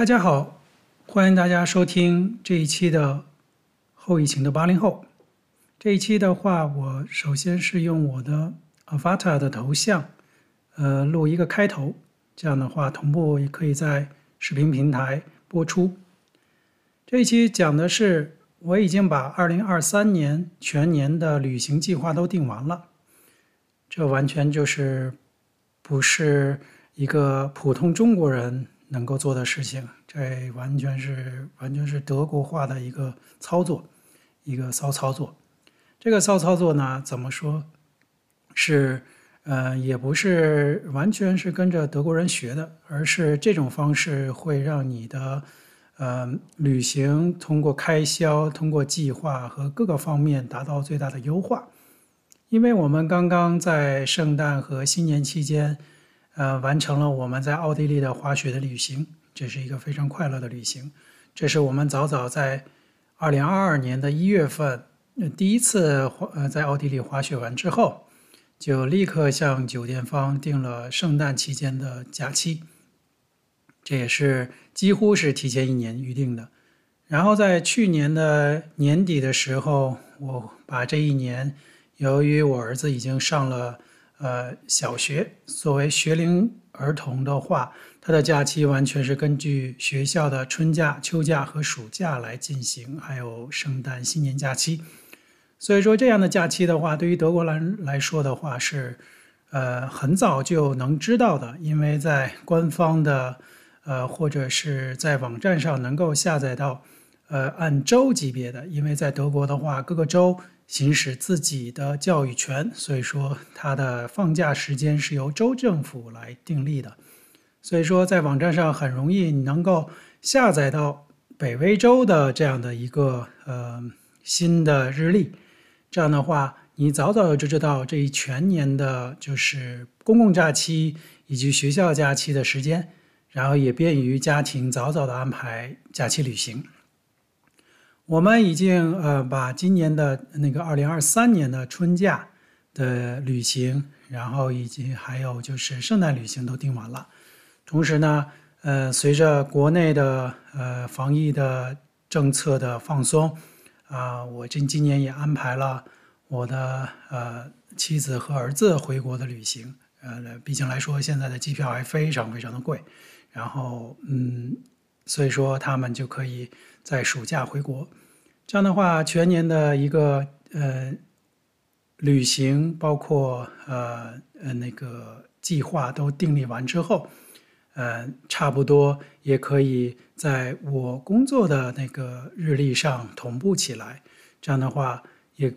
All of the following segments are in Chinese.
大家好，欢迎大家收听这一期的后疫情的八零后。这一期的话，我首先是用我的 Avatar 的头像，呃，录一个开头，这样的话同步也可以在视频平台播出。这一期讲的是，我已经把二零二三年全年的旅行计划都定完了。这完全就是不是一个普通中国人能够做的事情，这完全是完全是德国化的一个操作，一个骚操作。这个骚操作呢，怎么说？是呃，也不是完全是跟着德国人学的，而是这种方式会让你的呃旅行通过开销、通过计划和各个方面达到最大的优化。因为我们刚刚在圣诞和新年期间，呃，完成了我们在奥地利的滑雪的旅行，这是一个非常快乐的旅行。这是我们早早在二零二二年的一月份。第一次滑呃在奥地利滑雪完之后，就立刻向酒店方订了圣诞期间的假期，这也是几乎是提前一年预定的。然后在去年的年底的时候，我把这一年，由于我儿子已经上了呃小学，作为学龄儿童的话，他的假期完全是根据学校的春假、秋假和暑假来进行，还有圣诞、新年假期。所以说，这样的假期的话，对于德国人来说的话是，呃，很早就能知道的，因为在官方的，呃，或者是在网站上能够下载到，呃，按州级别的，因为在德国的话，各个州行使自己的教育权，所以说它的放假时间是由州政府来订立的，所以说在网站上很容易能够下载到北威州的这样的一个呃新的日历。这样的话，你早早就知道这一全年的就是公共假期以及学校假期的时间，然后也便于家庭早早的安排假期旅行。我们已经呃把今年的那个二零二三年的春假的旅行，然后以及还有就是圣诞旅行都订完了。同时呢，呃，随着国内的呃防疫的政策的放松。啊，我这今年也安排了我的呃妻子和儿子回国的旅行。呃，毕竟来说，现在的机票还非常非常的贵。然后，嗯，所以说他们就可以在暑假回国。这样的话，全年的一个呃旅行，包括呃呃那个计划都订立完之后。呃，差不多也可以在我工作的那个日历上同步起来，这样的话也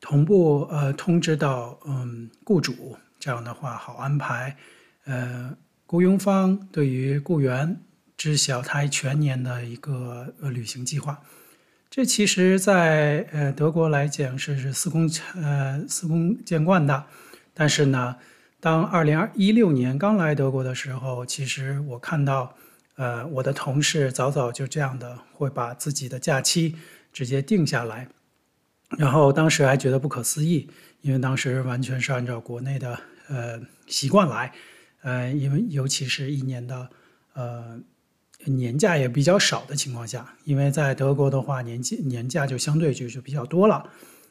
同步呃通知到嗯雇主，这样的话好安排。呃，雇佣方对于雇员知晓他全年的一个呃旅行计划，这其实在呃德国来讲是是司空呃司空见惯的，但是呢。当二零一六年刚来德国的时候，其实我看到，呃，我的同事早早就这样的会把自己的假期直接定下来，然后当时还觉得不可思议，因为当时完全是按照国内的呃习惯来，呃，因为尤其是一年的呃年假也比较少的情况下，因为在德国的话年假年假就相对就就比较多了，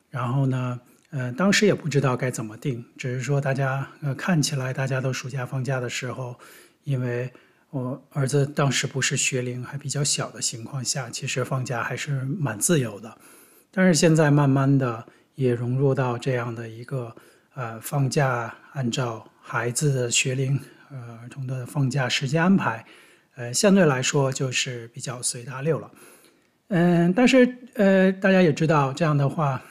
然后呢。呃，当时也不知道该怎么定，只是说大家呃看起来大家都暑假放假的时候，因为我儿子当时不是学龄还比较小的情况下，其实放假还是蛮自由的。但是现在慢慢的也融入到这样的一个呃放假按照孩子的学龄呃儿童的放假时间安排，呃相对来说就是比较随大流了。嗯，但是呃大家也知道这样的话。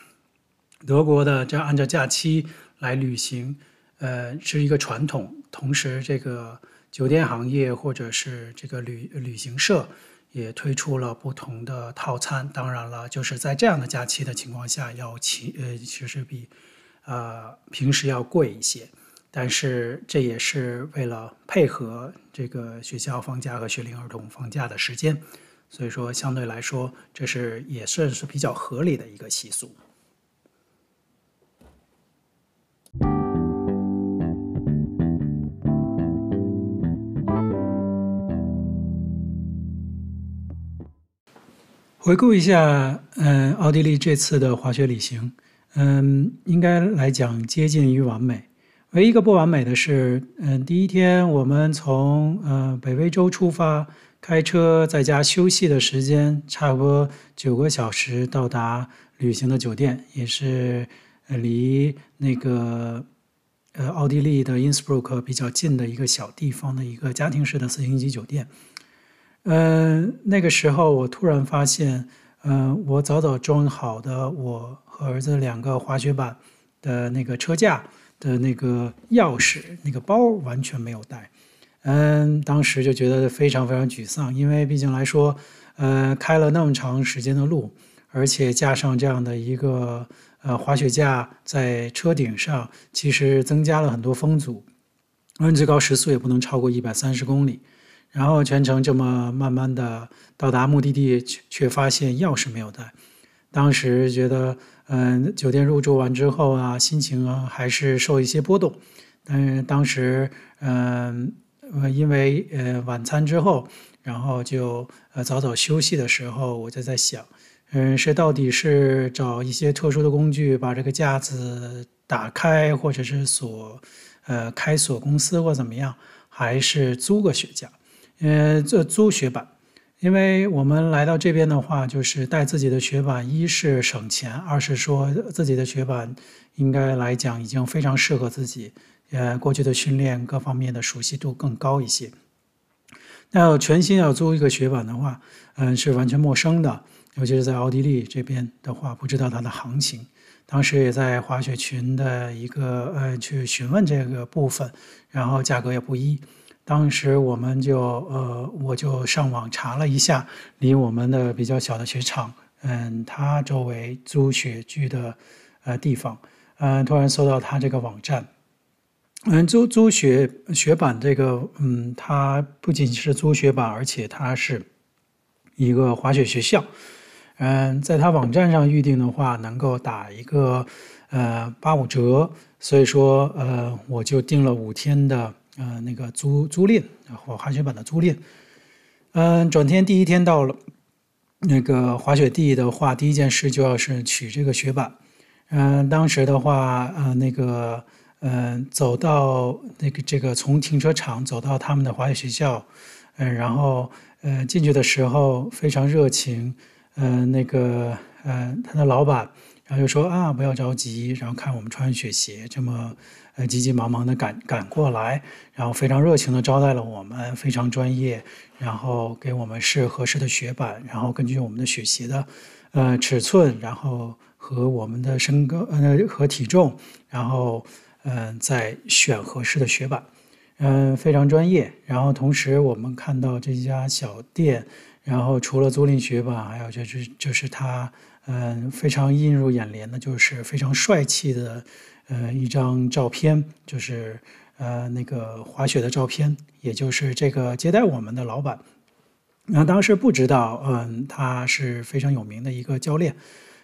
德国的这样按照假期来旅行，呃，是一个传统。同时，这个酒店行业或者是这个旅旅行社也推出了不同的套餐。当然了，就是在这样的假期的情况下，要其呃其实比呃平时要贵一些。但是这也是为了配合这个学校放假和学龄儿童放假的时间，所以说相对来说，这是也算是比较合理的一个习俗。回顾一下，嗯，奥地利这次的滑雪旅行，嗯，应该来讲接近于完美。唯一一个不完美的是，嗯，第一天我们从呃北威州出发，开车在家休息的时间差不多九个小时到达旅行的酒店，也是离那个呃奥地利的因斯布鲁克比较近的一个小地方的一个家庭式的四星级酒店。嗯，那个时候我突然发现，嗯，我早早装好的我和儿子两个滑雪板的那个车架。的那个钥匙，那个包完全没有带，嗯，当时就觉得非常非常沮丧，因为毕竟来说，呃，开了那么长时间的路，而且加上这样的一个呃滑雪架在车顶上，其实增加了很多风阻，而最高时速也不能超过一百三十公里，然后全程这么慢慢的到达目的地，却发现钥匙没有带，当时觉得。嗯，酒店入住完之后啊，心情啊还是受一些波动。但是当时，嗯，因为呃晚餐之后，然后就呃早早休息的时候，我就在想，嗯，是到底是找一些特殊的工具把这个架子打开，或者是锁，呃开锁公司或怎么样，还是租个雪架，呃，这租雪板。因为我们来到这边的话，就是带自己的雪板，一是省钱，二是说自己的雪板应该来讲已经非常适合自己，呃，过去的训练各方面的熟悉度更高一些。那要全新要租一个雪板的话，嗯，是完全陌生的，尤其是在奥地利这边的话，不知道它的行情。当时也在滑雪群的一个呃去询问这个部分，然后价格也不一。当时我们就呃，我就上网查了一下离我们的比较小的雪场，嗯，它周围租雪具的呃地方，嗯，突然搜到它这个网站，嗯，租租雪雪板这个，嗯，它不仅是租雪板，而且它是一个滑雪学校，嗯，在它网站上预定的话，能够打一个呃八五折，所以说呃，我就订了五天的。呃，那个租租赁，然后滑雪板的租赁。嗯，转天第一天到了那个滑雪地的话，第一件事就要是取这个雪板。嗯，当时的话，呃，那个，嗯，走到那个这个从停车场走到他们的滑雪学校，嗯，然后，呃，进去的时候非常热情，嗯，那个，呃，他的老板。然后就说啊，不要着急，然后看我们穿雪鞋这么呃急急忙忙的赶赶过来，然后非常热情的招待了我们，非常专业，然后给我们试合适的雪板，然后根据我们的雪鞋的呃尺寸，然后和我们的身高呃和体重，然后嗯、呃、再选合适的雪板，嗯、非常专业。然后同时我们看到这家小店，然后除了租赁雪板，还有就是就是他。嗯，非常映入眼帘的，就是非常帅气的，呃，一张照片，就是呃那个滑雪的照片，也就是这个接待我们的老板。那当时不知道，嗯，他是非常有名的一个教练。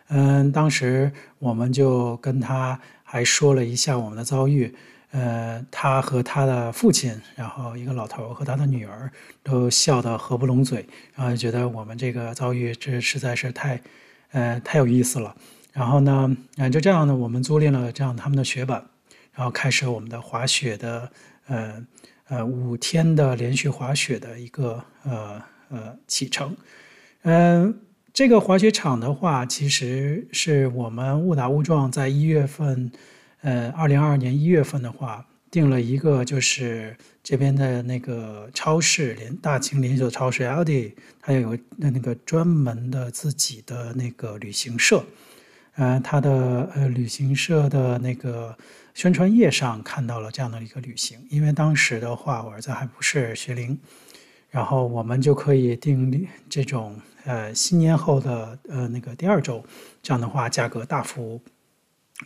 嗯，当时我们就跟他还说了一下我们的遭遇。呃，他和他的父亲，然后一个老头和他的女儿都笑得合不拢嘴，然后觉得我们这个遭遇这实在是太。呃，太有意思了。然后呢，嗯，就这样呢，我们租赁了这样他们的雪板，然后开始我们的滑雪的，呃呃，五天的连续滑雪的一个呃呃启程。嗯、这个滑雪场的话，其实是我们误打误撞在一月份，呃，二零二二年一月份的话。订了一个就是这边的那个超市，连大型连锁超市 Aldi，它有那那个专门的自己的那个旅行社，呃，它的呃旅行社的那个宣传页上看到了这样的一个旅行，因为当时的话我儿子还不是学龄，然后我们就可以订这种呃新年后的呃那个第二周，这样的话价格大幅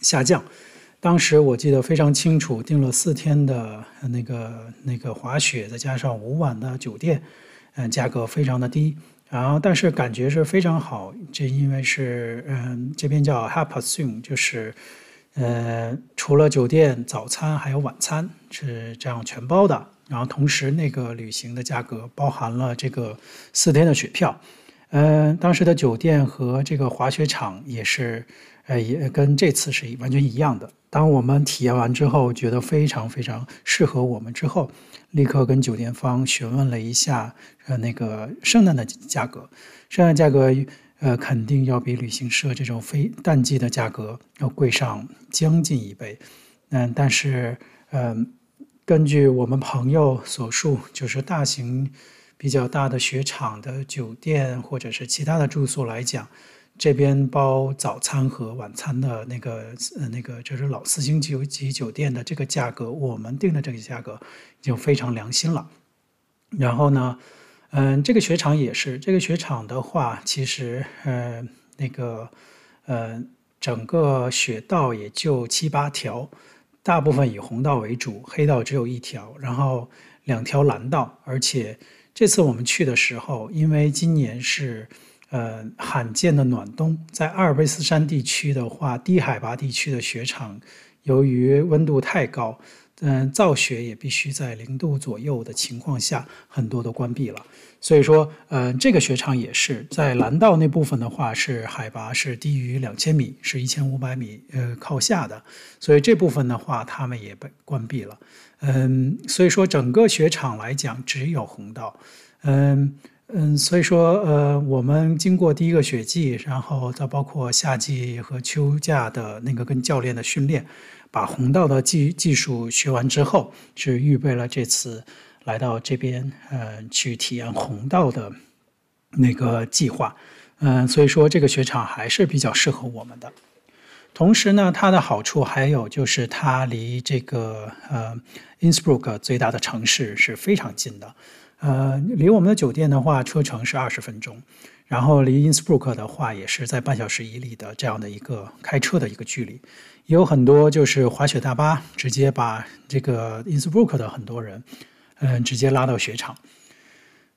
下降。当时我记得非常清楚，订了四天的那个那个滑雪，再加上五晚的酒店，嗯，价格非常的低，然后但是感觉是非常好，这因为是嗯这边叫 h a p a s u n 就是呃除了酒店早餐还有晚餐是这样全包的，然后同时那个旅行的价格包含了这个四天的雪票。呃，当时的酒店和这个滑雪场也是，呃，也跟这次是完全一样的。当我们体验完之后，觉得非常非常适合我们之后，立刻跟酒店方询问了一下，呃，那个圣诞的价格，圣诞价格，呃，肯定要比旅行社这种非淡季的价格要贵上将近一倍。嗯，但是，嗯、呃，根据我们朋友所述，就是大型。比较大的雪场的酒店或者是其他的住宿来讲，这边包早餐和晚餐的那个呃那个就是老四星级级酒店的这个价格，我们定的这个价格就非常良心了。然后呢，嗯，这个雪场也是这个雪场的话，其实呃那个呃整个雪道也就七八条，大部分以红道为主，黑道只有一条，然后两条蓝道，而且。这次我们去的时候，因为今年是，呃，罕见的暖冬，在阿尔卑斯山地区的话，低海拔地区的雪场，由于温度太高，嗯、造雪也必须在零度左右的情况下，很多都关闭了。所以说，呃，这个雪场也是在蓝道那部分的话，是海拔是低于两千米，是一千五百米，呃，靠下的，所以这部分的话，他们也被关闭了。嗯，所以说整个雪场来讲只有红道，嗯嗯，所以说呃，我们经过第一个雪季，然后再包括夏季和秋假的那个跟教练的训练，把红道的技技术学完之后，是预备了这次来到这边呃去体验红道的那个计划，嗯，所以说这个雪场还是比较适合我们的。同时呢，它的好处还有就是它离这个呃 Innsbruck 最大的城市是非常近的，呃，离我们的酒店的话，车程是二十分钟，然后离 Innsbruck 的话也是在半小时以里的这样的一个开车的一个距离，也有很多就是滑雪大巴直接把这个 Innsbruck 的很多人，嗯、直接拉到雪场。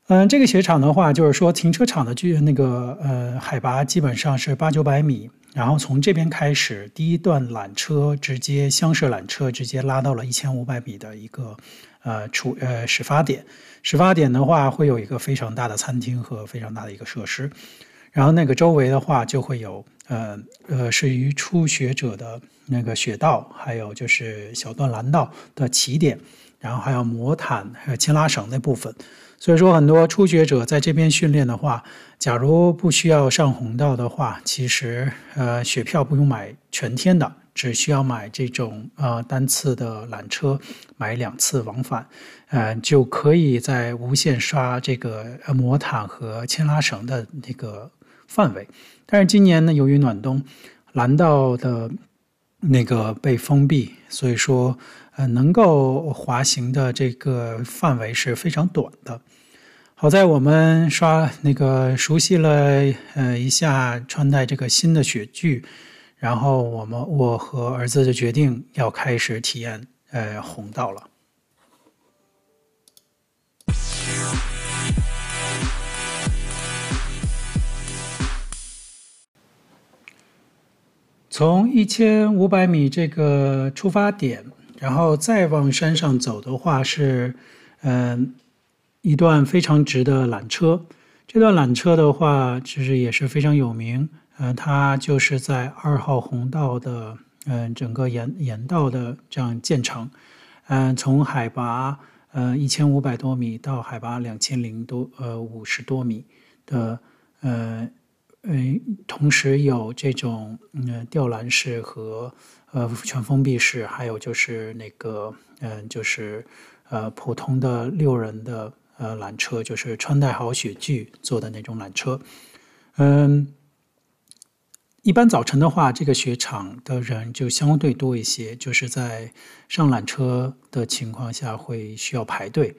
嗯、这个雪场的话，就是说停车场的距那个呃海拔基本上是八九百米。然后从这边开始，第一段缆车直接厢式缆车直接拉到了一千五百米的一个呃出呃始发点。始发点的话，会有一个非常大的餐厅和非常大的一个设施。然后那个周围的话，就会有呃呃适于初学者的那个雪道，还有就是小段蓝道的起点，然后还有魔毯还有牵拉绳那部分。所以说，很多初学者在这边训练的话，假如不需要上红道的话，其实呃雪票不用买全天的，只需要买这种呃单次的缆车，买两次往返，呃就可以在无限刷这个魔毯和牵拉绳的那个范围。但是今年呢，由于暖冬，蓝道的那个被封闭，所以说。呃，能够滑行的这个范围是非常短的。好在我们刷那个熟悉了呃一下，穿戴这个新的雪具，然后我们我和儿子就决定要开始体验呃红道了。从一千五百米这个出发点。然后再往山上走的话是，嗯、一段非常直的缆车。这段缆车的话，其实也是非常有名。嗯、它就是在二号红道的，嗯、整个沿沿道的这样建成。嗯、从海拔呃一千五百多米到海拔两千零多呃五十多米的，呃，嗯，同时有这种嗯吊篮式和。呃，全封闭式，还有就是那个，嗯、就是呃，普通的六人的呃缆车，就是穿戴好雪具坐的那种缆车。嗯，一般早晨的话，这个雪场的人就相对多一些，就是在上缆车的情况下会需要排队。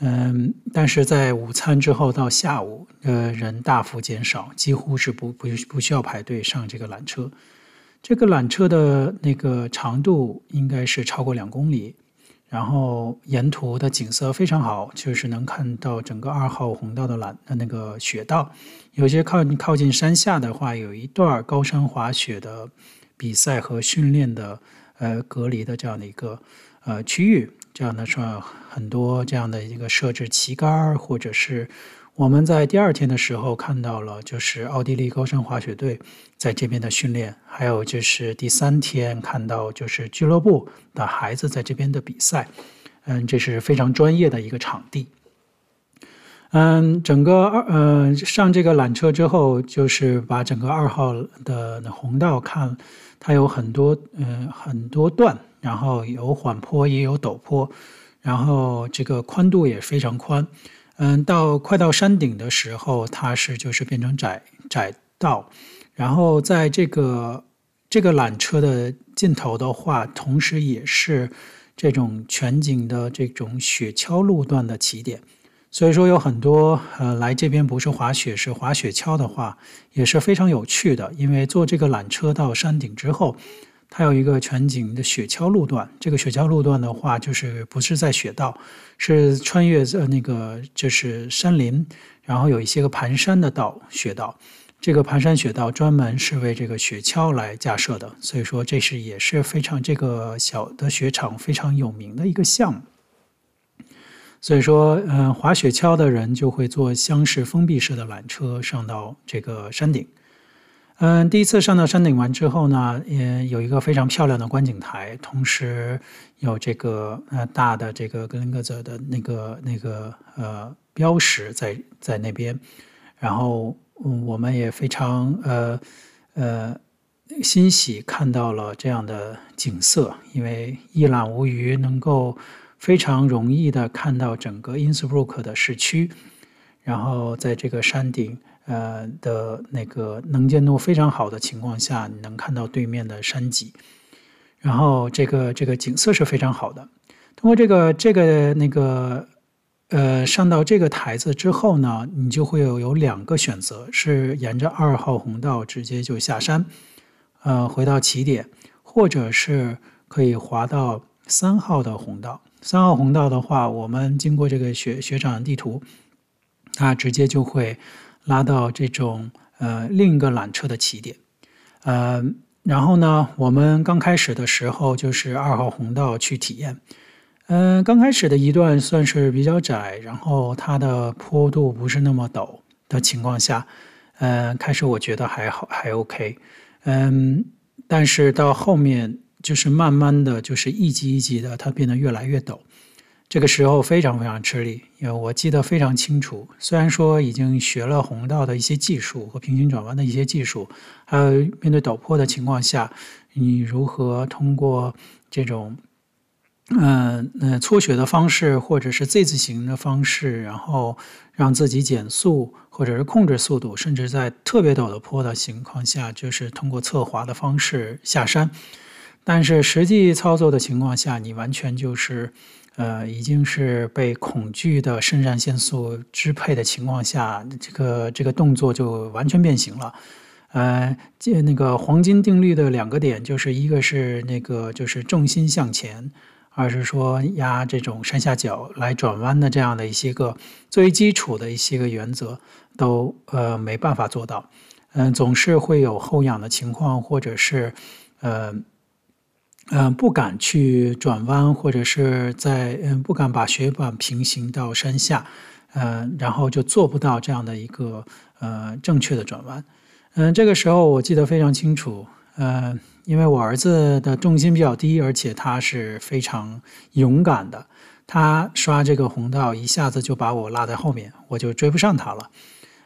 嗯，但是在午餐之后到下午，呃，人大幅减少，几乎是不不不需要排队上这个缆车。这个缆车的那个长度应该是超过两公里，然后沿途的景色非常好，就是能看到整个二号红道的缆的那个雪道。有些靠靠近山下的话，有一段高山滑雪的比赛和训练的呃隔离的这样的一个呃区域。这样的说，很多这样的一个设置旗杆或者是我们在第二天的时候看到了，就是奥地利高山滑雪队在这边的训练，还有就是第三天看到就是俱乐部的孩子在这边的比赛。嗯，这是非常专业的一个场地。嗯，整个二呃上这个缆车之后，就是把整个二号的红道看，它有很多嗯很多段，然后有缓坡也有陡坡，然后这个宽度也非常宽。嗯，到快到山顶的时候，它是就是变成窄窄道，然后在这个这个缆车的尽头的话，同时也是这种全景的这种雪橇路段的起点，所以说有很多呃来这边不是滑雪是滑雪橇的话，也是非常有趣的，因为坐这个缆车到山顶之后。它有一个全景的雪橇路段，这个雪橇路段的话，就是不是在雪道，是穿越呃那个就是山林，然后有一些个盘山的道雪道，这个盘山雪道专门是为这个雪橇来架设的，所以说这是也是非常这个小的雪场非常有名的一个项目。所以说，嗯，滑雪橇的人就会坐厢式封闭式的缆车上到这个山顶。嗯，第一次上到山顶完之后呢，也有一个非常漂亮的观景台，同时有这个呃大的这个格林格泽的那个那个呃标识在在那边，然后嗯我们也非常呃呃欣喜看到了这样的景色，因为一览无余，能够非常容易的看到整个因斯布鲁克的市区，然后在这个山顶。呃的那个能见度非常好的情况下，你能看到对面的山脊，然后这个这个景色是非常好的。通过这个这个那个呃上到这个台子之后呢，你就会有有两个选择：是沿着二号红道直接就下山，呃回到起点，或者是可以滑到三号的红道。三号红道的话，我们经过这个雪雪场地图，它直接就会。拉到这种呃另一个缆车的起点，呃，然后呢，我们刚开始的时候就是二号红道去体验，嗯、刚开始的一段算是比较窄，然后它的坡度不是那么陡的情况下，呃，开始我觉得还好还 OK，嗯，但是到后面就是慢慢的就是一级一级的，它变得越来越陡。这个时候非常非常吃力，因为我记得非常清楚。虽然说已经学了红道的一些技术和平行转弯的一些技术，还有面对陡坡的情况下，你如何通过这种，嗯嗯搓雪的方式，或者是 Z 字形的方式，然后让自己减速，或者是控制速度，甚至在特别陡的坡的情况下，就是通过侧滑的方式下山。但是实际操作的情况下，你完全就是。呃，已经是被恐惧的肾上腺素支配的情况下，这个这个动作就完全变形了。呃，这那个黄金定律的两个点，就是一个是那个就是重心向前，二是说压这种山下脚来转弯的这样的一些个最基础的一些个原则，都呃没办法做到。嗯、总是会有后仰的情况，或者是呃。嗯、不敢去转弯，或者是在嗯不敢把雪板平行到山下，呃，然后就做不到这样的一个呃正确的转弯。嗯、这个时候我记得非常清楚，呃，因为我儿子的重心比较低，而且他是非常勇敢的，他刷这个红道一下子就把我拉在后面，我就追不上他了。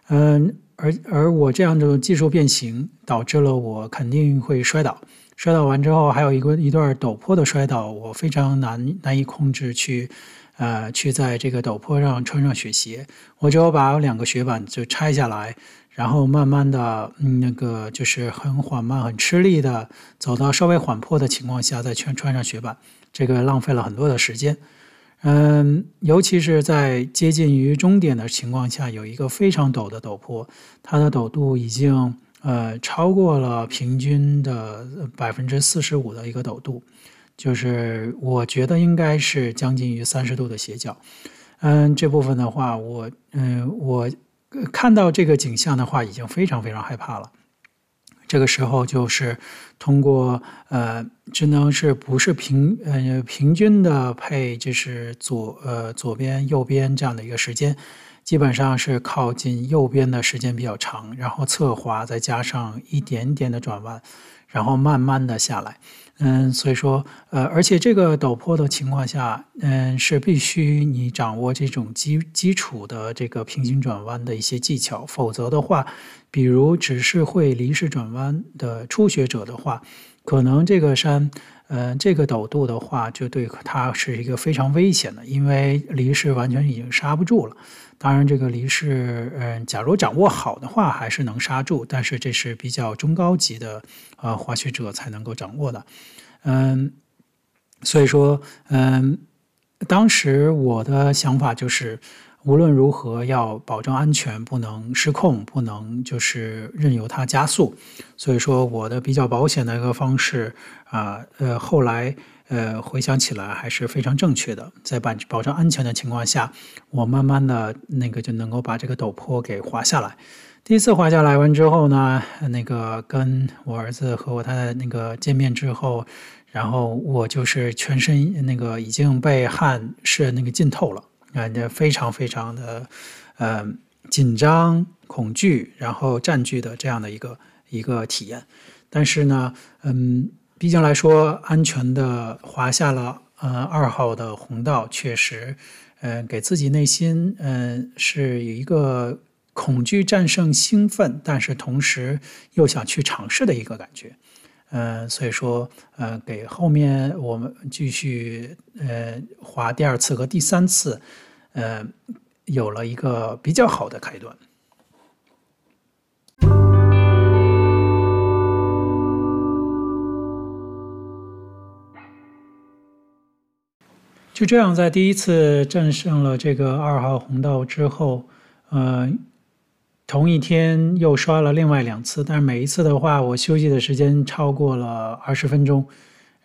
嗯、而而我这样的技术变形，导致了我肯定会摔倒。摔倒完之后，还有一个一段陡坡的摔倒，我非常难难以控制去，呃，去在这个陡坡上穿上雪鞋，我只有把两个雪板就拆下来，然后慢慢的，嗯，那个就是很缓慢、很吃力的走到稍微缓坡的情况下再穿穿上雪板，这个浪费了很多的时间，嗯，尤其是在接近于终点的情况下，有一个非常陡的陡坡，它的陡度已经。呃，超过了平均的百分之四十五的一个陡度，就是我觉得应该是将近于三十度的斜角。嗯，这部分的话，我嗯，我看到这个景象的话，已经非常非常害怕了。这个时候就是通过呃，只能是不是平呃平均的配，就是左呃左边右边这样的一个时间。基本上是靠近右边的时间比较长，然后侧滑再加上一点点的转弯，然后慢慢的下来。嗯，所以说，呃，而且这个陡坡的情况下，嗯，是必须你掌握这种基基础的这个平行转弯的一些技巧，否则的话，比如只是会离式转弯的初学者的话，可能这个山，嗯，这个陡度的话，就对它是一个非常危险的，因为离式完全已经刹不住了。当然，这个离式，嗯，假如掌握好的话，还是能刹住，但是这是比较中高级的呃滑雪者才能够掌握的，嗯，所以说，嗯，当时我的想法就是，无论如何要保证安全，不能失控，不能就是任由它加速。所以说，我的比较保险的一个方式啊，呃，后来。呃，回想起来还是非常正确的。在保保证安全的情况下，我慢慢的那个就能够把这个陡坡给滑下来。第一次滑下来完之后呢，那个跟我儿子和我太太那个见面之后，然后我就是全身那个已经被汗是那个浸透了，感觉非常非常的呃紧张、恐惧，然后占据的这样的一个一个体验。但是呢，嗯。毕竟来说，安全的滑下了呃二号的红道，确实，呃，给自己内心嗯、呃、是有一个恐惧战胜兴奋，但是同时又想去尝试的一个感觉，呃，所以说呃给后面我们继续呃滑第二次和第三次，呃有了一个比较好的开端。就这样，在第一次战胜了这个二号红道之后，呃，同一天又刷了另外两次，但是每一次的话，我休息的时间超过了二十分钟。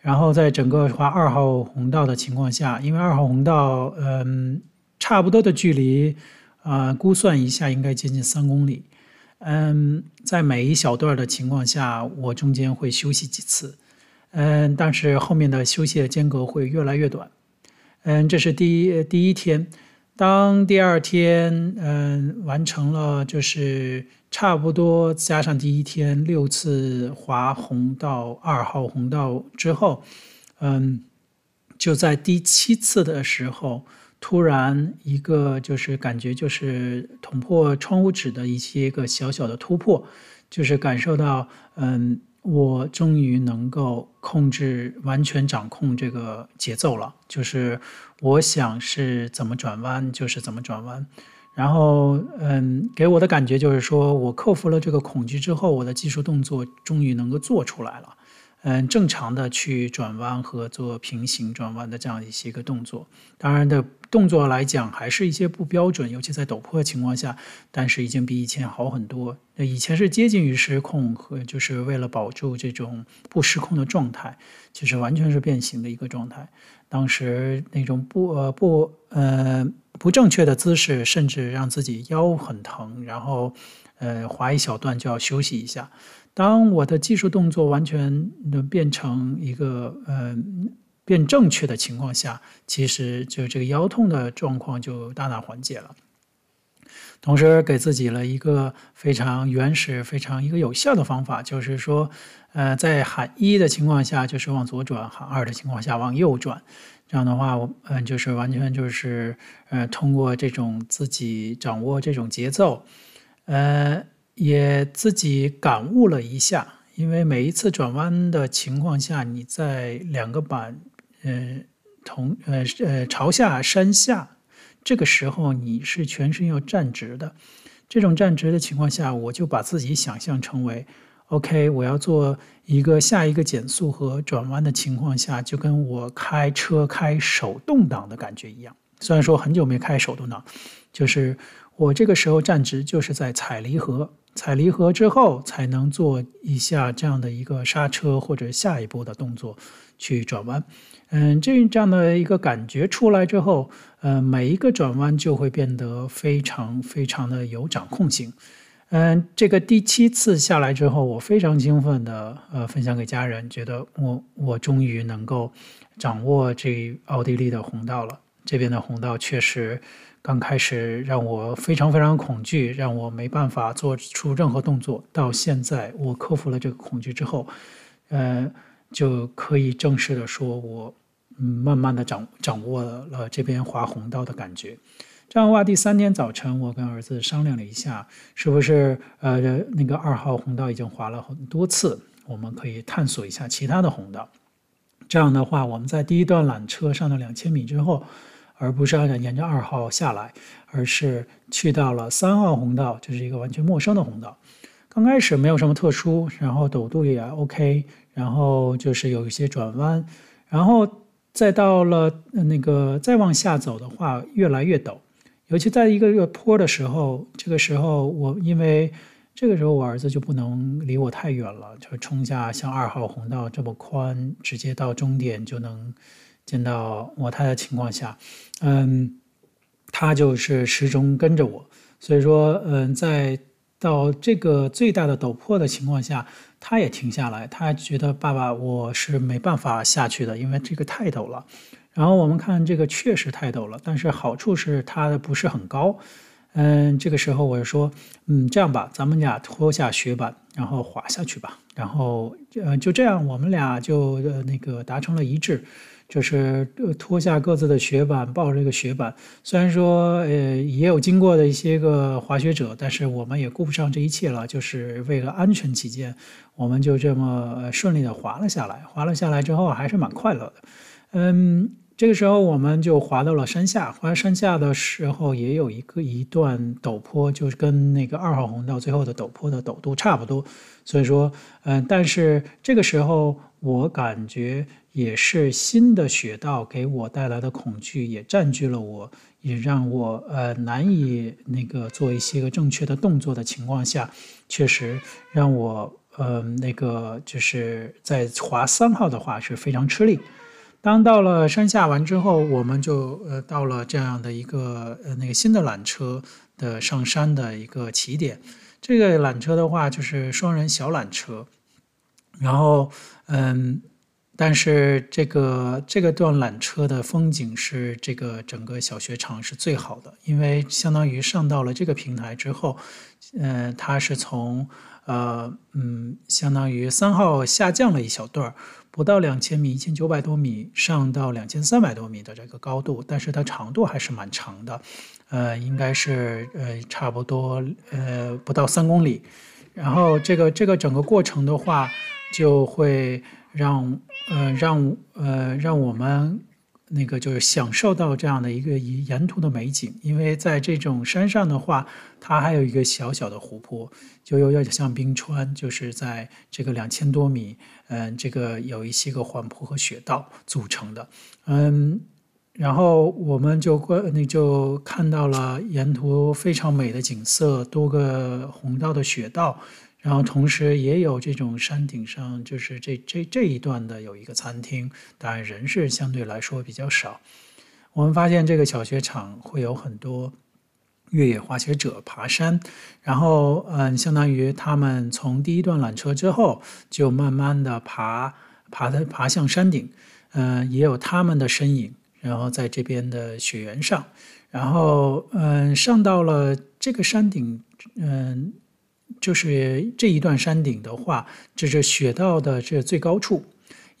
然后在整个划二号红道的情况下，因为二号红道，嗯、差不多的距离，啊、估算一下应该接近三公里。嗯，在每一小段的情况下，我中间会休息几次，嗯，但是后面的休息的间隔会越来越短。嗯，这是第一第一天。当第二天嗯完成了，就是差不多加上第一天六次滑红道二号红道之后，嗯，就在第七次的时候，突然一个就是感觉就是捅破窗户纸的一些个小小的突破，就是感受到嗯。我终于能够控制、完全掌控这个节奏了，就是我想是怎么转弯就是怎么转弯，然后嗯，给我的感觉就是说我克服了这个恐惧之后，我的技术动作终于能够做出来了。嗯，正常的去转弯和做平行转弯的这样一些个动作，当然的动作来讲还是一些不标准，尤其在陡坡的情况下，但是已经比以前好很多。那以前是接近于失控和就是为了保住这种不失控的状态，其实完全是变形的一个状态。当时那种不呃不呃不正确的姿势，甚至让自己腰很疼，然后呃滑一小段就要休息一下。当我的技术动作完全的变成一个呃变正确的情况下，其实就这个腰痛的状况就大大缓解了。同时给自己了一个非常原始、非常一个有效的方法，就是说，呃，在喊一的情况下就是往左转，喊二的情况下往右转。这样的话，我嗯、就是完全就是呃通过这种自己掌握这种节奏，呃。也自己感悟了一下，因为每一次转弯的情况下，你在两个板，呃，同呃呃朝下山下，这个时候你是全身要站直的。这种站直的情况下，我就把自己想象成为，OK，我要做一个下一个减速和转弯的情况下，就跟我开车开手动挡的感觉一样。虽然说很久没开手动挡，就是我这个时候站直，就是在踩离合。踩离合之后，才能做一下这样的一个刹车或者下一步的动作去转弯。嗯，这这样的一个感觉出来之后，呃，每一个转弯就会变得非常非常的有掌控性。嗯，这个第七次下来之后，我非常兴奋的呃分享给家人，觉得我我终于能够掌握这奥地利的红道了。这边的红道确实刚开始让我非常非常恐惧，让我没办法做出任何动作。到现在，我克服了这个恐惧之后，呃，就可以正式的说，我嗯，慢慢的掌掌握了这边滑红道的感觉。这样的话，第三天早晨，我跟儿子商量了一下，是不是呃那个二号红道已经滑了很多次，我们可以探索一下其他的红道。这样的话，我们在第一段缆车上了两千米之后，而不是按照沿着二号下来，而是去到了三号红道，就是一个完全陌生的红道。刚开始没有什么特殊，然后陡度也 OK，然后就是有一些转弯，然后再到了那个再往下走的话，越来越陡。尤其在一个个坡的时候，这个时候我因为这个时候我儿子就不能离我太远了，就冲下像二号红道这么宽，直接到终点就能见到我太太的情况下，嗯，他就是始终跟着我，所以说，嗯，在到这个最大的陡坡的情况下，他也停下来，他觉得爸爸我是没办法下去的，因为这个太陡了。然后我们看这个确实太陡了，但是好处是它的不是很高。嗯，这个时候我就说，嗯，这样吧，咱们俩脱下雪板，然后滑下去吧。然后，呃，就这样，我们俩就呃那个达成了一致，就是脱下各自的雪板，抱着这个雪板。虽然说，呃，也有经过的一些个滑雪者，但是我们也顾不上这一切了，就是为了安全起见，我们就这么顺利的滑了下来。滑了下来之后，还是蛮快乐的。嗯。这个时候，我们就滑到了山下。滑到山下的时候，也有一个一段陡坡，就是跟那个二号红道最后的陡坡的陡度差不多。所以说，嗯，但是这个时候，我感觉也是新的雪道给我带来的恐惧也占据了我，也让我呃难以那个做一些个正确的动作的情况下，确实让我呃那个就是在滑三号的话是非常吃力。当到了山下完之后，我们就呃到了这样的一个呃那个新的缆车的上山的一个起点。这个缆车的话就是双人小缆车，然后嗯，但是这个这个段缆车的风景是这个整个小雪场是最好的，因为相当于上到了这个平台之后，嗯、它是从呃嗯相当于三号下降了一小段儿。不到两千米，一千九百多米上到两千三百多米的这个高度，但是它长度还是蛮长的，呃，应该是呃差不多呃不到三公里。然后这个这个整个过程的话，就会让呃让呃让我们。那个就是享受到这样的一个沿途的美景，因为在这种山上的话，它还有一个小小的湖泊，就有点像冰川，就是在这个两千多米，嗯，这个有一些个缓坡和雪道组成的，嗯，然后我们就观那就看到了沿途非常美的景色，多个红道的雪道。然后同时也有这种山顶上，就是这这这一段的有一个餐厅，当然人是相对来说比较少。我们发现这个小雪场会有很多越野滑雪者爬山，然后嗯，相当于他们从第一段缆车之后，就慢慢的爬爬的爬向山顶，嗯，也有他们的身影，然后在这边的雪原上，然后嗯，上到了这个山顶，嗯。就是这一段山顶的话，这是雪道的这最高处，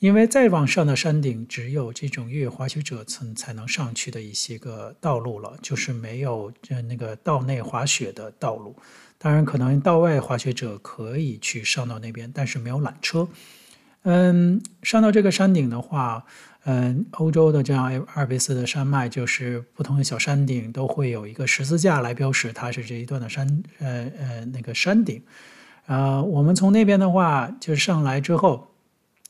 因为再往上的山顶只有这种越野滑雪者才才能上去的一些个道路了，就是没有呃那个道内滑雪的道路。当然，可能道外滑雪者可以去上到那边，但是没有缆车。嗯，上到这个山顶的话。嗯，欧洲的这样阿尔卑斯的山脉，就是不同的小山顶都会有一个十字架来标识它是这一段的山，呃呃那个山顶。啊、我们从那边的话就上来之后，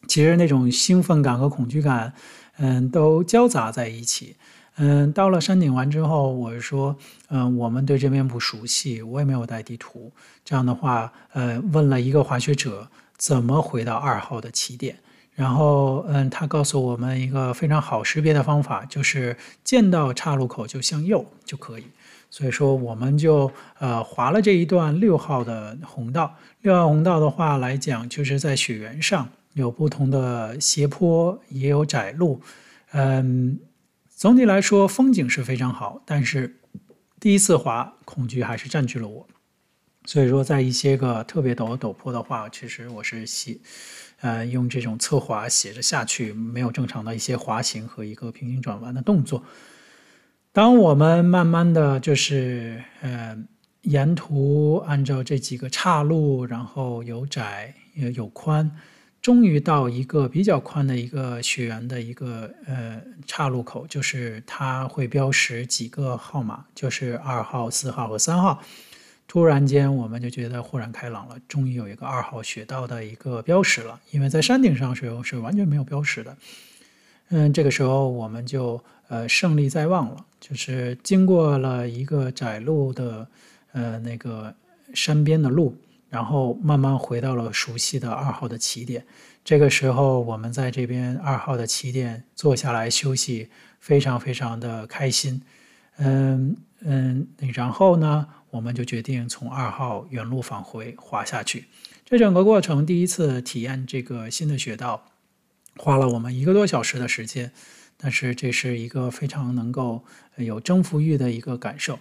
其实那种兴奋感和恐惧感，嗯，都交杂在一起。嗯，到了山顶完之后，我说，嗯，我们对这边不熟悉，我也没有带地图。这样的话，呃，问了一个滑雪者怎么回到二号的起点。然后，嗯，他告诉我们一个非常好识别的方法，就是见到岔路口就向右就可以。所以说，我们就呃滑了这一段六号的红道。六号红道的话来讲，就是在雪原上有不同的斜坡，也有窄路。嗯，总体来说风景是非常好，但是第一次滑，恐惧还是占据了我。所以说，在一些个特别陡的陡坡的话，其实我是写，呃，用这种侧滑斜着下去，没有正常的一些滑行和一个平行转弯的动作。当我们慢慢的就是，呃，沿途按照这几个岔路，然后有窄也有宽，终于到一个比较宽的一个雪原的一个呃岔路口，就是它会标识几个号码，就是二号、四号和三号。突然间，我们就觉得豁然开朗了，终于有一个二号雪道的一个标识了。因为在山顶上时候是完全没有标识的。嗯，这个时候我们就呃胜利在望了，就是经过了一个窄路的呃那个山边的路，然后慢慢回到了熟悉的二号的起点。这个时候，我们在这边二号的起点坐下来休息，非常非常的开心。嗯嗯，然后呢？我们就决定从二号原路返回滑下去。这整个过程第一次体验这个新的雪道，花了我们一个多小时的时间。但是这是一个非常能够有征服欲的一个感受。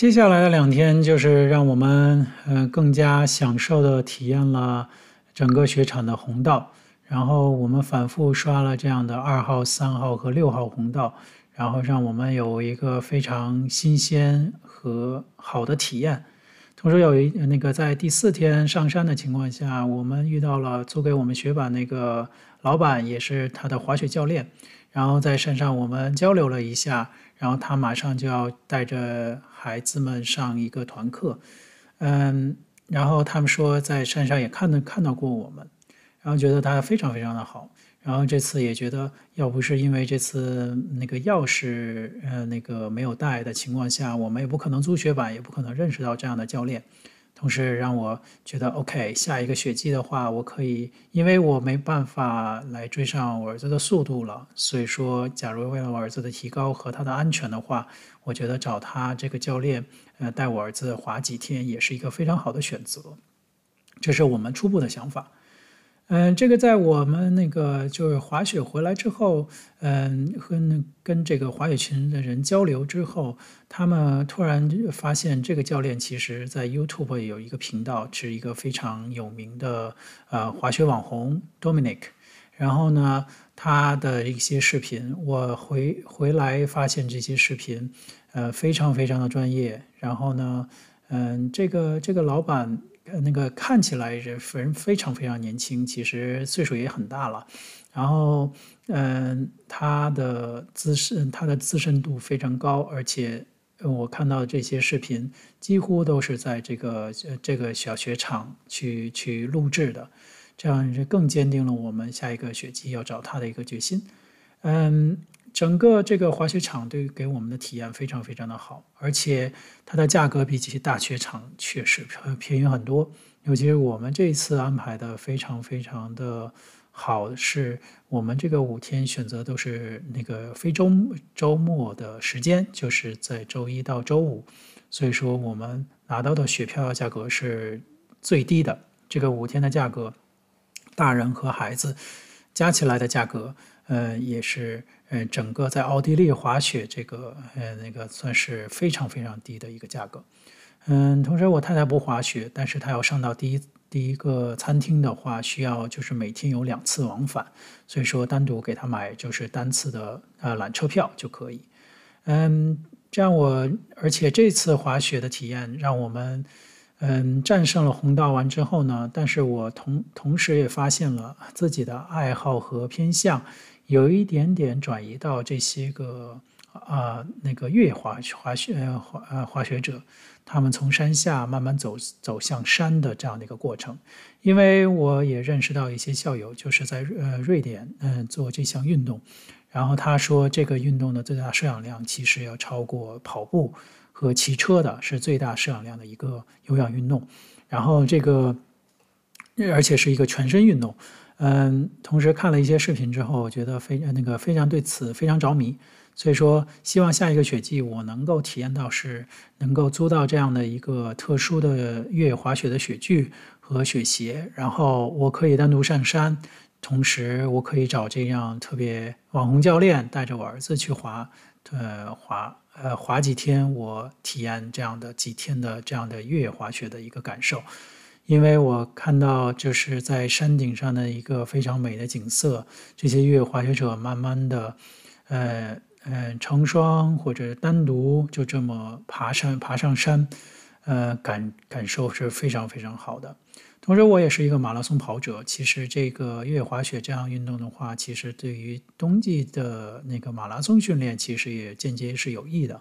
接下来的两天就是让我们呃更加享受的体验了整个雪场的红道。然后我们反复刷了这样的二号、三号和六号红道，然后让我们有一个非常新鲜和好的体验。同时有一那个在第四天上山的情况下，我们遇到了租给我们雪板那个老板，也是他的滑雪教练。然后在山上我们交流了一下，然后他马上就要带着孩子们上一个团课。嗯，然后他们说在山上也看到看到过我们。然后觉得他非常非常的好，然后这次也觉得，要不是因为这次那个钥匙呃那个没有带的情况下，我们也不可能租雪板，也不可能认识到这样的教练。同时让我觉得，OK，下一个雪季的话，我可以，因为我没办法来追上我儿子的速度了，所以说，假如为了我儿子的提高和他的安全的话，我觉得找他这个教练，呃，带我儿子滑几天也是一个非常好的选择。这是我们初步的想法。嗯，这个在我们那个就是滑雪回来之后，嗯，和那跟这个滑雪群的人交流之后，他们突然发现这个教练其实在 YouTube 有一个频道，是一个非常有名的呃滑雪网红 Dominic。然后呢，他的一些视频，我回回来发现这些视频，呃，非常非常的专业。然后呢，嗯，这个这个老板。那个看起来人非常非常年轻，其实岁数也很大了。然后，嗯，他的资深，他的资深度非常高，而且我看到这些视频几乎都是在这个这个小雪场去去录制的，这样是更坚定了我们下一个雪季要找他的一个决心。嗯。整个这个滑雪场对给我们的体验非常非常的好，而且它的价格比起大雪场确实便宜很多。尤其是我们这一次安排的非常非常的好，是我们这个五天选择都是那个非周周末的时间，就是在周一到周五，所以说我们拿到的雪票价格是最低的。这个五天的价格，大人和孩子加起来的价格，呃，也是。嗯，整个在奥地利滑雪这个，呃，那个算是非常非常低的一个价格。嗯，同时我太太不滑雪，但是她要上到第一第一个餐厅的话，需要就是每天有两次往返，所以说单独给她买就是单次的呃缆车票就可以。嗯，这样我而且这次滑雪的体验让我们嗯战胜了红道完之后呢，但是我同同时也发现了自己的爱好和偏向。有一点点转移到这些个啊、那个越野滑滑雪滑呃滑雪者，他们从山下慢慢走走向山的这样的一个过程。因为我也认识到一些校友，就是在呃瑞典嗯、做这项运动，然后他说这个运动的最大摄氧量其实要超过跑步和骑车的，是最大摄氧量的一个有氧运动。然后这个而且是一个全身运动。嗯，同时看了一些视频之后，我觉得非那个非常对此非常着迷，所以说，希望下一个雪季我能够体验到是能够租到这样的一个特殊的越野滑雪的雪具和雪鞋，然后我可以单独上山，同时我可以找这样特别网红教练带着我儿子去滑，呃，滑呃滑几天，我体验这样的几天的这样的越野滑雪的一个感受。因为我看到就是在山顶上的一个非常美的景色，这些越野滑雪者慢慢的，呃呃成双或者单独就这么爬山爬上山，呃感感受是非常非常好的。同时我也是一个马拉松跑者，其实这个越野滑雪这样运动的话，其实对于冬季的那个马拉松训练，其实也间接是有益的。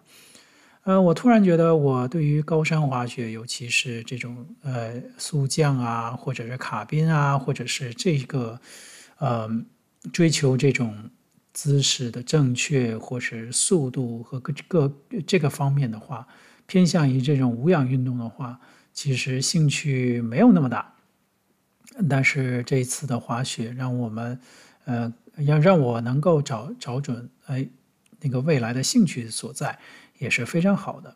呃，我突然觉得，我对于高山滑雪，尤其是这种呃速降啊，或者是卡宾啊，或者是这个呃追求这种姿势的正确，或是速度和各各这个方面的话，偏向于这种无氧运动的话，其实兴趣没有那么大。但是这一次的滑雪，让我们呃要让我能够找找准哎那个未来的兴趣所在。也是非常好的，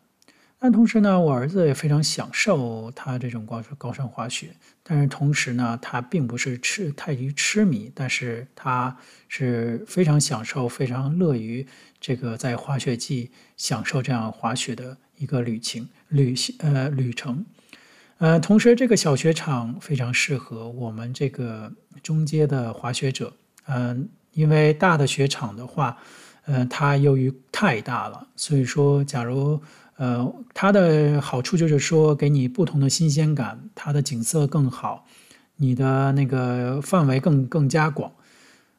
但同时呢，我儿子也非常享受他这种高高山滑雪。但是同时呢，他并不是痴太于痴迷，但是他是非常享受、非常乐于这个在滑雪季享受这样滑雪的一个旅行旅行呃旅程。呃，同时这个小雪场非常适合我们这个中阶的滑雪者。嗯、呃，因为大的雪场的话。呃，它由于太大了，所以说，假如呃，它的好处就是说，给你不同的新鲜感，它的景色更好，你的那个范围更更加广。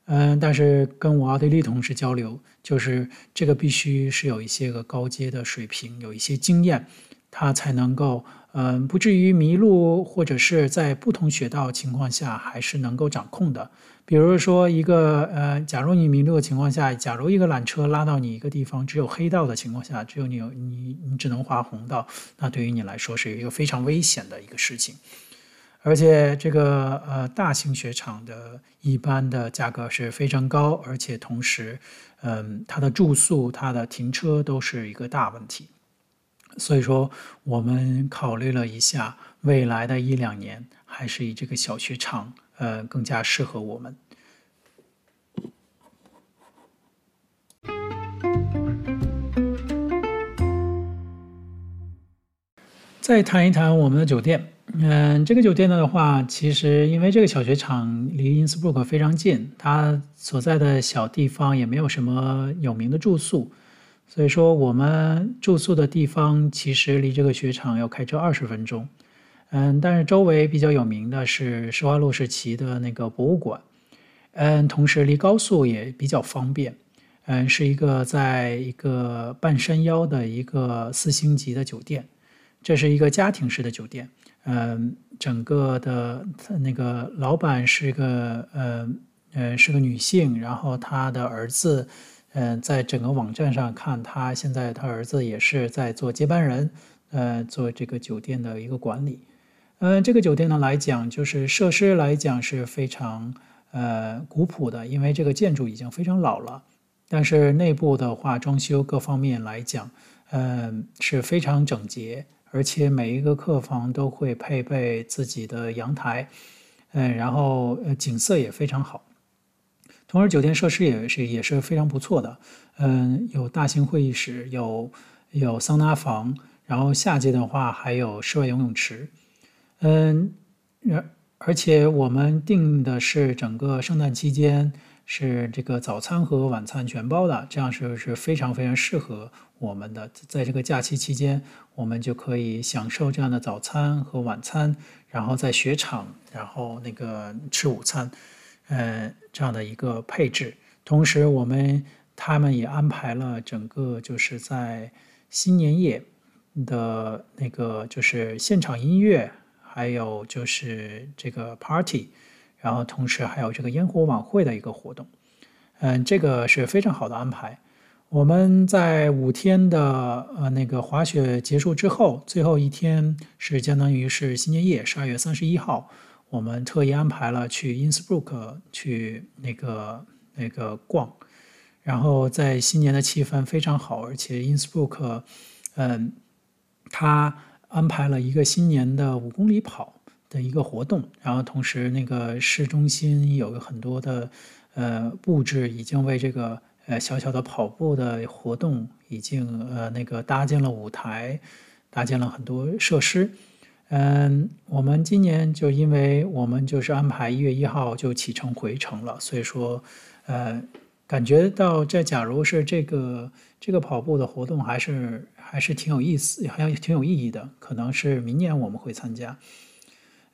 嗯、但是跟我奥地利同事交流，就是这个必须是有一些个高阶的水平，有一些经验，他才能够。嗯，不至于迷路，或者是在不同雪道情况下还是能够掌控的。比如说一个呃，假如你迷路的情况下，假如一个缆车拉到你一个地方只有黑道的情况下，只有你有你你只能滑红道，那对于你来说是一个非常危险的一个事情。而且这个呃大型雪场的一般的价格是非常高，而且同时，嗯，它的住宿、它的停车都是一个大问题。所以说，我们考虑了一下，未来的一两年，还是以这个小雪场，呃，更加适合我们。再谈一谈我们的酒店，嗯，这个酒店的话，其实因为这个小雪场离因斯布鲁克非常近，它所在的小地方也没有什么有名的住宿。所以说，我们住宿的地方其实离这个雪场要开车二十分钟，嗯，但是周围比较有名的是施华洛世奇的那个博物馆，嗯，同时离高速也比较方便，嗯，是一个在一个半山腰的一个四星级的酒店，这是一个家庭式的酒店，嗯，整个的那个老板是个，嗯，嗯，是个女性，然后她的儿子。嗯，在整个网站上看，他现在他儿子也是在做接班人，呃，做这个酒店的一个管理。嗯，这个酒店呢来讲，就是设施来讲是非常呃古朴的，因为这个建筑已经非常老了。但是内部的话，装修各方面来讲，嗯，是非常整洁，而且每一个客房都会配备自己的阳台，嗯，然后景色也非常好。同时，酒店设施也是也是非常不错的，嗯，有大型会议室，有有桑拿房，然后夏季的话还有室外游泳池，嗯，而而且我们订的是整个圣诞期间是这个早餐和晚餐全包的，这样是是非常非常适合我们的，在这个假期期间，我们就可以享受这样的早餐和晚餐，然后在雪场，然后那个吃午餐。呃，这样的一个配置，同时我们他们也安排了整个就是在新年夜的那个就是现场音乐，还有就是这个 party，然后同时还有这个烟火晚会的一个活动，嗯，这个是非常好的安排。我们在五天的呃那个滑雪结束之后，最后一天是相当于是新年夜，十二月三十一号。我们特意安排了去因斯布鲁克去那个那个逛，然后在新年的气氛非常好，而且 Innsbruck，嗯，他安排了一个新年的五公里跑的一个活动，然后同时那个市中心有很多的呃布置，已经为这个呃小小的跑步的活动已经呃那个搭建了舞台，搭建了很多设施。嗯，我们今年就因为我们就是安排一月一号就启程回程了，所以说呃。感觉到这，假如是这个这个跑步的活动，还是还是挺有意思，还挺有意义的。可能是明年我们会参加。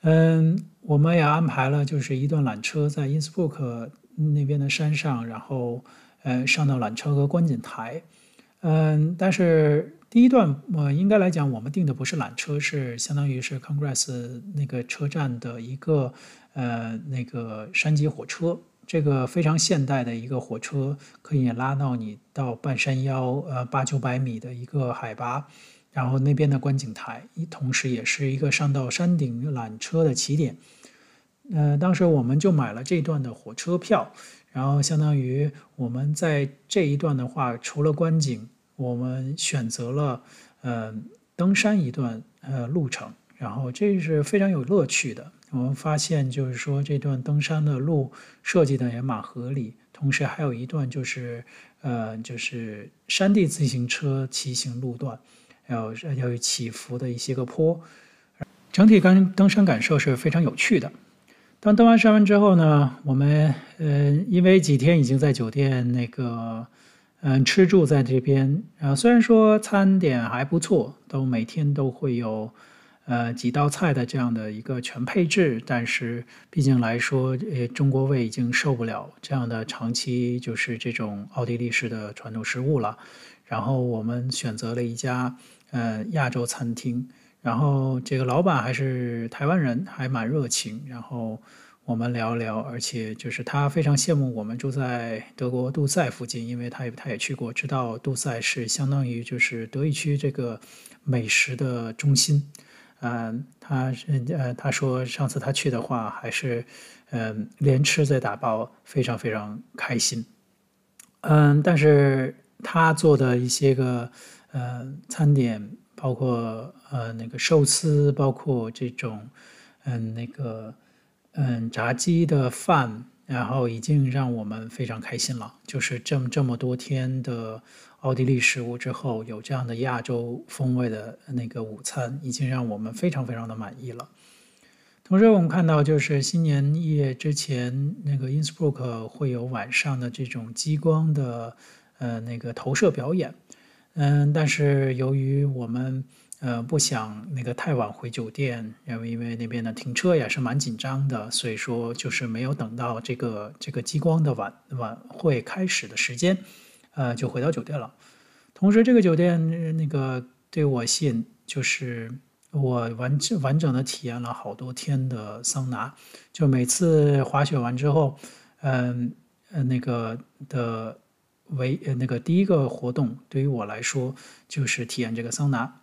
嗯，我们也安排了，就是一段缆车在因斯布克那边的山上，然后呃上到缆车和观景台。嗯，但是第一段，呃，应该来讲，我们订的不是缆车，是相当于是 Congress 那个车站的一个呃那个山脊火车。这个非常现代的一个火车，可以拉到你到半山腰，呃，八九百米的一个海拔，然后那边的观景台，同时也是一个上到山顶缆车的起点。呃，当时我们就买了这段的火车票，然后相当于我们在这一段的话，除了观景，我们选择了呃登山一段呃路程，然后这是非常有乐趣的。我们发现，就是说这段登山的路设计的也蛮合理，同时还有一段就是，呃，就是山地自行车骑行路段，要要有起伏的一些个坡，整体跟登山感受是非常有趣的。当登完山完之后呢，我们呃，因为几天已经在酒店那个，嗯、吃住在这边，啊，虽然说餐点还不错，都每天都会有。呃，几道菜的这样的一个全配置，但是毕竟来说，呃，中国胃已经受不了这样的长期就是这种奥地利式的传统食物了。然后我们选择了一家呃亚洲餐厅，然后这个老板还是台湾人，还蛮热情。然后我们聊聊，而且就是他非常羡慕我们住在德国杜塞附近，因为他也他也去过，知道杜塞是相当于就是德意区这个美食的中心。嗯，他呃，他说上次他去的话，还是嗯连吃带打包，非常非常开心。嗯，但是他做的一些个呃餐点，包括呃那个寿司，包括这种嗯那个嗯炸鸡的饭，然后已经让我们非常开心了。就是这么这么多天的。奥地利食物之后有这样的亚洲风味的那个午餐，已经让我们非常非常的满意了。同时，我们看到就是新年夜之前，那个 Innsbruck 会有晚上的这种激光的呃那个投射表演。嗯，但是由于我们呃不想那个太晚回酒店，因为因为那边的停车也是蛮紧张的，所以说就是没有等到这个这个激光的晚晚会开始的时间。呃，就回到酒店了。同时，这个酒店那个对我吸引，就是我完完整的体验了好多天的桑拿。就每次滑雪完之后，嗯呃，那个的唯那个第一个活动，对于我来说就是体验这个桑拿。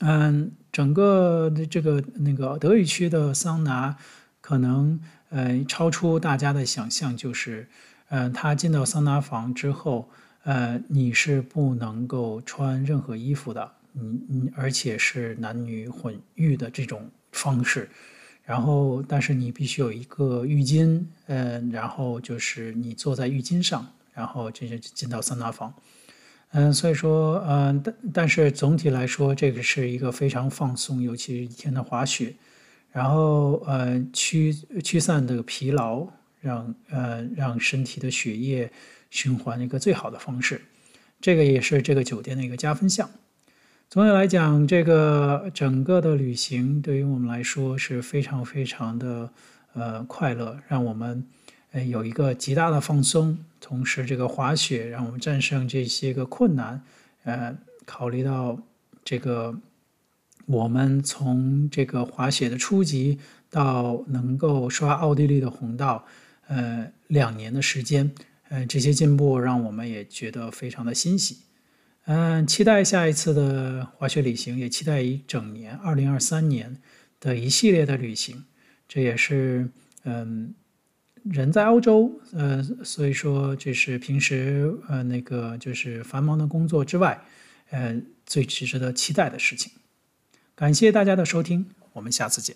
嗯，整个的这个那个德语区的桑拿，可能呃超出大家的想象，就是。嗯，他进到桑拿房之后，呃，你是不能够穿任何衣服的，你你而且是男女混浴的这种方式，然后但是你必须有一个浴巾，嗯，然后就是你坐在浴巾上，然后这就进到桑拿房，嗯，所以说，嗯，但但是总体来说，这个是一个非常放松，尤其是一天的滑雪，然后呃，驱驱散这个疲劳。让呃让身体的血液循环一个最好的方式，这个也是这个酒店的一个加分项。总体来讲，这个整个的旅行对于我们来说是非常非常的呃快乐，让我们呃有一个极大的放松。同时，这个滑雪让我们战胜这些个困难。呃，考虑到这个我们从这个滑雪的初级到能够刷奥地利的红道。呃，两年的时间，呃，这些进步让我们也觉得非常的欣喜。嗯、期待下一次的滑雪旅行，也期待一整年二零二三年的一系列的旅行。这也是嗯，人在欧洲，呃，所以说这是平时呃那个就是繁忙的工作之外，呃，最值得期待的事情。感谢大家的收听，我们下次见。